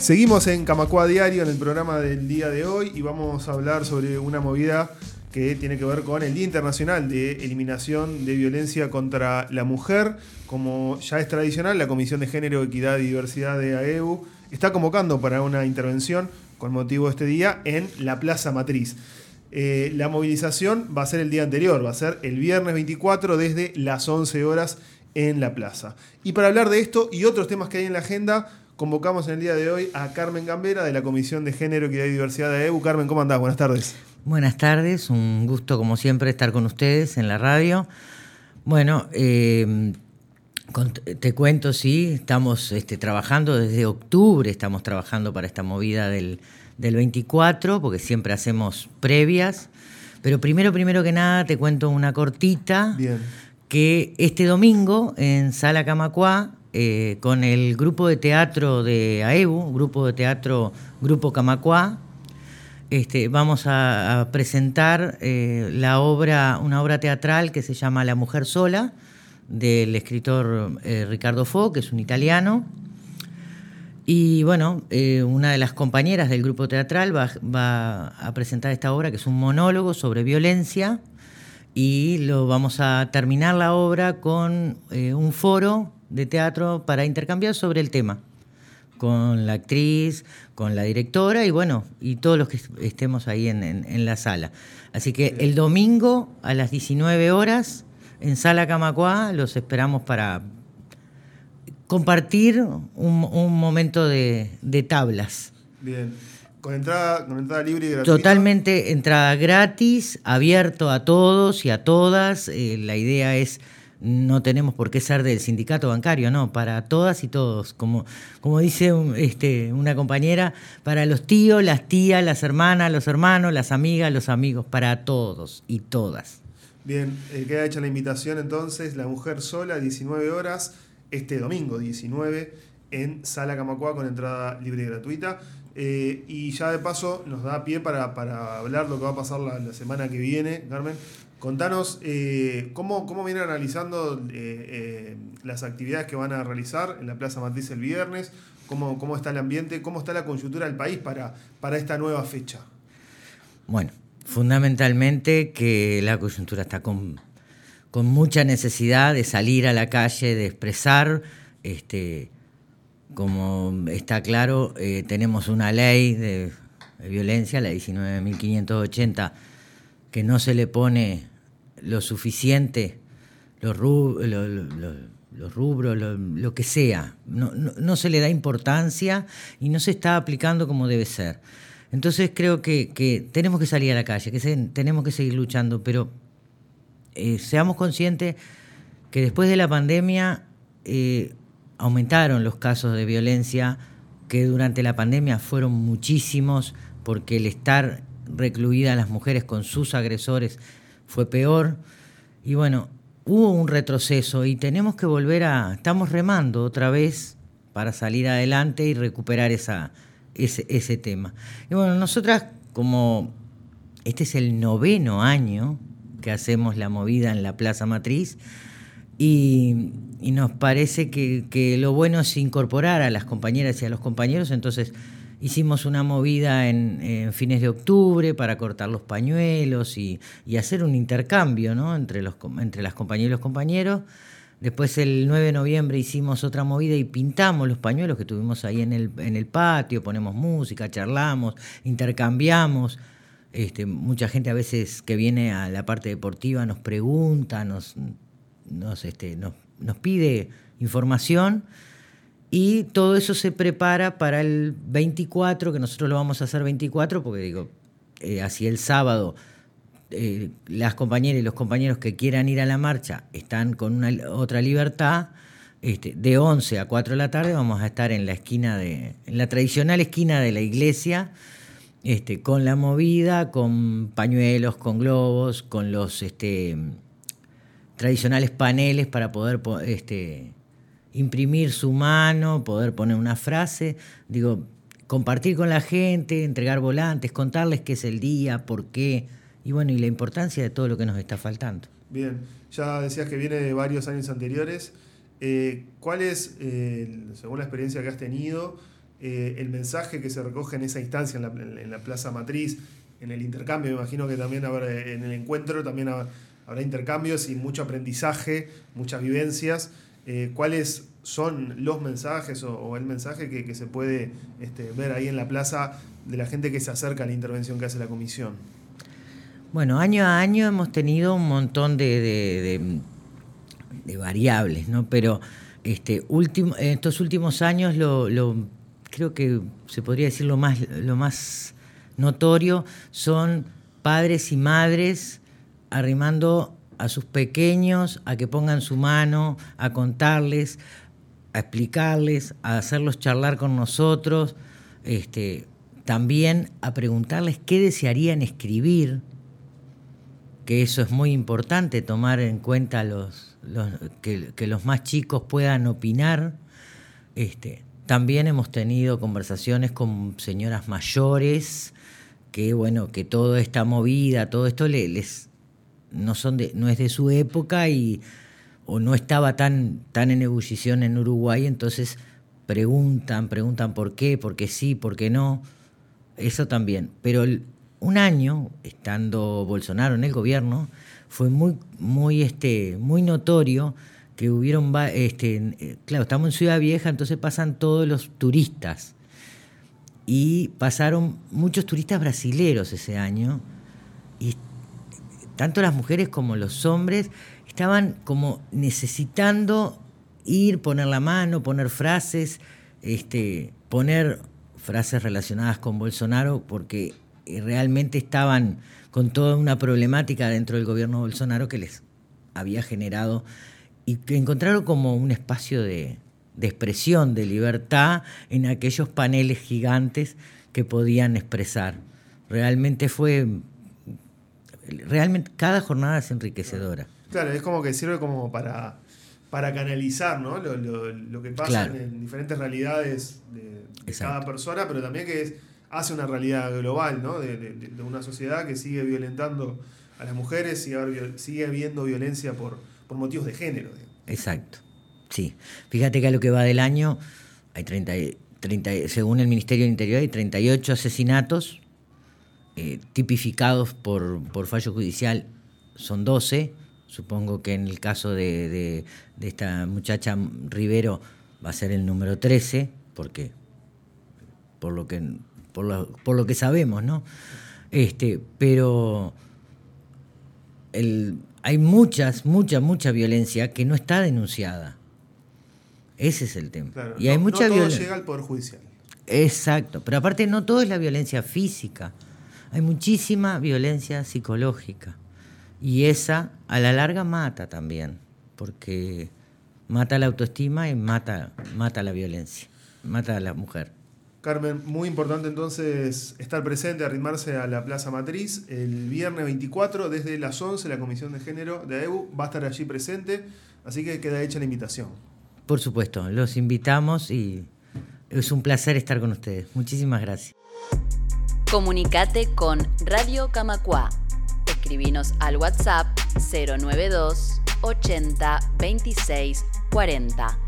Seguimos en Camacua Diario en el programa del día de hoy y vamos a hablar sobre una movida que tiene que ver con el Día Internacional de Eliminación de Violencia contra la Mujer. Como ya es tradicional, la Comisión de Género, Equidad y Diversidad de AEU está convocando para una intervención con motivo de este día en la Plaza Matriz. Eh, la movilización va a ser el día anterior, va a ser el viernes 24 desde las 11 horas en la plaza. Y para hablar de esto y otros temas que hay en la agenda, convocamos en el día de hoy a Carmen Gambera de la Comisión de Género, Equidad y Diversidad de AEU. Carmen, ¿cómo andás? Buenas tardes. Buenas tardes, un gusto como siempre estar con ustedes en la radio. Bueno, eh, te cuento, sí, estamos este, trabajando desde octubre, estamos trabajando para esta movida del, 24, porque siempre hacemos previas. Pero primero, primero que nada, te cuento una cortita. Que este domingo en Sala Camacuá, eh, con el grupo de teatro de AEBU, grupo de teatro Grupo Camacuá, este, vamos a, presentar eh, una obra teatral que se llama La Mujer Sola, del escritor eh, Ricardo Fo, que es un italiano. Y bueno, una de las compañeras del grupo teatral va, a presentar esta obra, que es un monólogo sobre violencia, y lo vamos a terminar la obra con un foro de teatro para intercambiar sobre el tema con la actriz, con la directora y bueno, y todos los que estemos ahí en, la sala. Así que el domingo a las 19 horas en Sala Camacuá los esperamos para compartir un, momento de, tablas. Bien. Con entrada, con entrada libre y gratuita. Totalmente entrada gratis, abierto a todos y a todas. Eh, la idea es no tenemos por qué ser del sindicato bancario, no, para todas y todos, como, como dice este, una compañera, para los tíos, las tías, las hermanas, los hermanos, las amigas, los amigos, para todos y todas. Bien, eh, queda hecha la invitación entonces, La Mujer Sola, 19 horas, este domingo 19, en Sala Camacua con entrada libre y gratuita. Eh, y ya de paso nos da pie para, para hablar lo que va a pasar la semana que viene, Carmen, Contanos eh, ¿cómo, cómo vienen analizando eh, eh, las actividades que van a realizar en la Plaza Matriz el viernes, cómo, cómo está el ambiente, cómo está la coyuntura del país para, para esta nueva fecha. Bueno, fundamentalmente que la coyuntura está con, con mucha necesidad de salir a la calle, de expresar, este, como está claro, tenemos una ley de, de violencia, la 19.580, que no se le pone lo suficiente, los, rubros, lo, que sea. No, se le da importancia y no se está aplicando como debe ser. Entonces creo que, tenemos que salir a la calle, que tenemos que seguir luchando, pero eh, seamos conscientes que después de la pandemia eh, aumentaron los casos de violencia, que durante la pandemia fueron muchísimos, porque el estar recluidas las mujeres con sus agresores fue peor. Y bueno, hubo un retroceso y tenemos que volver a, estamos remando otra vez para salir adelante y recuperar esa, ese, tema. Y bueno, nosotras como este es el noveno año que hacemos la movida en la Plaza Matriz y, y nos parece que, que, lo bueno es incorporar a las compañeras y a los compañeros, entonces Hicimos una movida en, fines de octubre para cortar los pañuelos y, hacer un intercambio entre, los, entre las compañeras y los compañeros. Después el 9 de noviembre hicimos otra movida y pintamos los pañuelos que tuvimos ahí en el, en el patio, ponemos música, charlamos, intercambiamos. Este, mucha gente a veces que viene a la parte deportiva nos pregunta, nos, nos, este, pide información y todo eso se prepara para el 24, que nosotros lo vamos a hacer 24, porque digo, eh, así el sábado eh, las compañeras y los compañeros que quieran ir a la marcha están con una, otra libertad. Este, de 11 a 4 de la tarde vamos a estar en la esquina de, en la tradicional esquina de la iglesia, este, con la movida, con pañuelos, con globos, con los este, tradicionales paneles para poder este, imprimir su mano, poder poner una frase, digo, compartir con la gente, entregar volantes, contarles qué es el día, por qué, y bueno, y la importancia de todo lo que nos está faltando. Bien, ya decías que viene de varios años anteriores. Eh, ¿Cuál es, eh, según la experiencia que has tenido, eh, el mensaje que se recoge en esa instancia, en la, Plaza Matriz, en el intercambio, me imagino que también habrá, en el encuentro también habrá, intercambios y mucho aprendizaje, muchas vivencias. Eh, ¿Cuáles son los mensajes o, el mensaje que, se puede este, ver ahí en la plaza de la gente que se acerca a la intervención que hace la comisión? Bueno, año a año hemos tenido un montón de, variables, ¿no? Pero este, estos últimos años lo, creo que se podría decir lo más, lo más notorio son padres y madres arrimando a sus pequeños a que pongan su mano, a contarles, a explicarles, a hacerlos charlar con nosotros, este, también a preguntarles qué desearían escribir, que eso es muy importante, tomar en cuenta los, que, los más chicos puedan opinar. Este, también hemos tenido conversaciones con señoras mayores, que bueno, que toda esta movida, todo esto les, no, son de, no es de su época y o no estaba tan, tan en ebullición en Uruguay, entonces preguntan, preguntan por qué, por qué sí, por qué no. Eso también. Pero un año, estando Bolsonaro en el gobierno, fue muy, muy, este, muy notorio que hubieron, este, eh, claro, estamos en Ciudad Vieja, entonces pasan todos los turistas. Y pasaron muchos turistas brasileros ese año. Y tanto las mujeres como los hombres estaban como necesitando ir, poner la mano, poner frases, este, poner frases relacionadas con Bolsonaro, porque realmente estaban con toda una problemática dentro del gobierno Bolsonaro que les había generado y que encontraron como un espacio de, expresión, de libertad en aquellos paneles gigantes que podían expresar. Realmente fue, realmente cada jornada es enriquecedora. Claro, es como que sirve como para, para canalizar ¿no? lo, que pasa en diferentes realidades de, cada persona, pero también que hace una realidad global ¿no? de, una sociedad que sigue violentando a las mujeres, sigue, sigue habiendo violencia por, por motivos de género. Exacto, sí. Fíjate que a lo que va del año hay 30, 30 según el Ministerio del Interior, hay 38 asesinatos eh, tipificados por, por fallo judicial, son 12. Supongo que en el caso de, esta muchacha Rivero va a ser el número 13, porque por lo que, por lo, por lo que sabemos, ¿no? Este, pero el, hay muchas, mucha, mucha violencia que no está denunciada. Ese es el tema. y hay mucha no todo llega al Poder Judicial. Exacto, pero aparte no todo es la violencia física. Hay muchísima violencia psicológica. Y esa a la larga mata también, porque mata la autoestima y mata, mata la violencia, mata a la mujer. Carmen, muy importante entonces estar presente, arrimarse a la Plaza Matriz el viernes 24 desde las 11 la Comisión de Género de AEBU va a estar allí presente, así que queda hecha la invitación. Por supuesto, los invitamos y es un placer estar con ustedes. Muchísimas gracias. Comunicate con Radio Camacua. Escribinos al WhatsApp 092 80 26 40.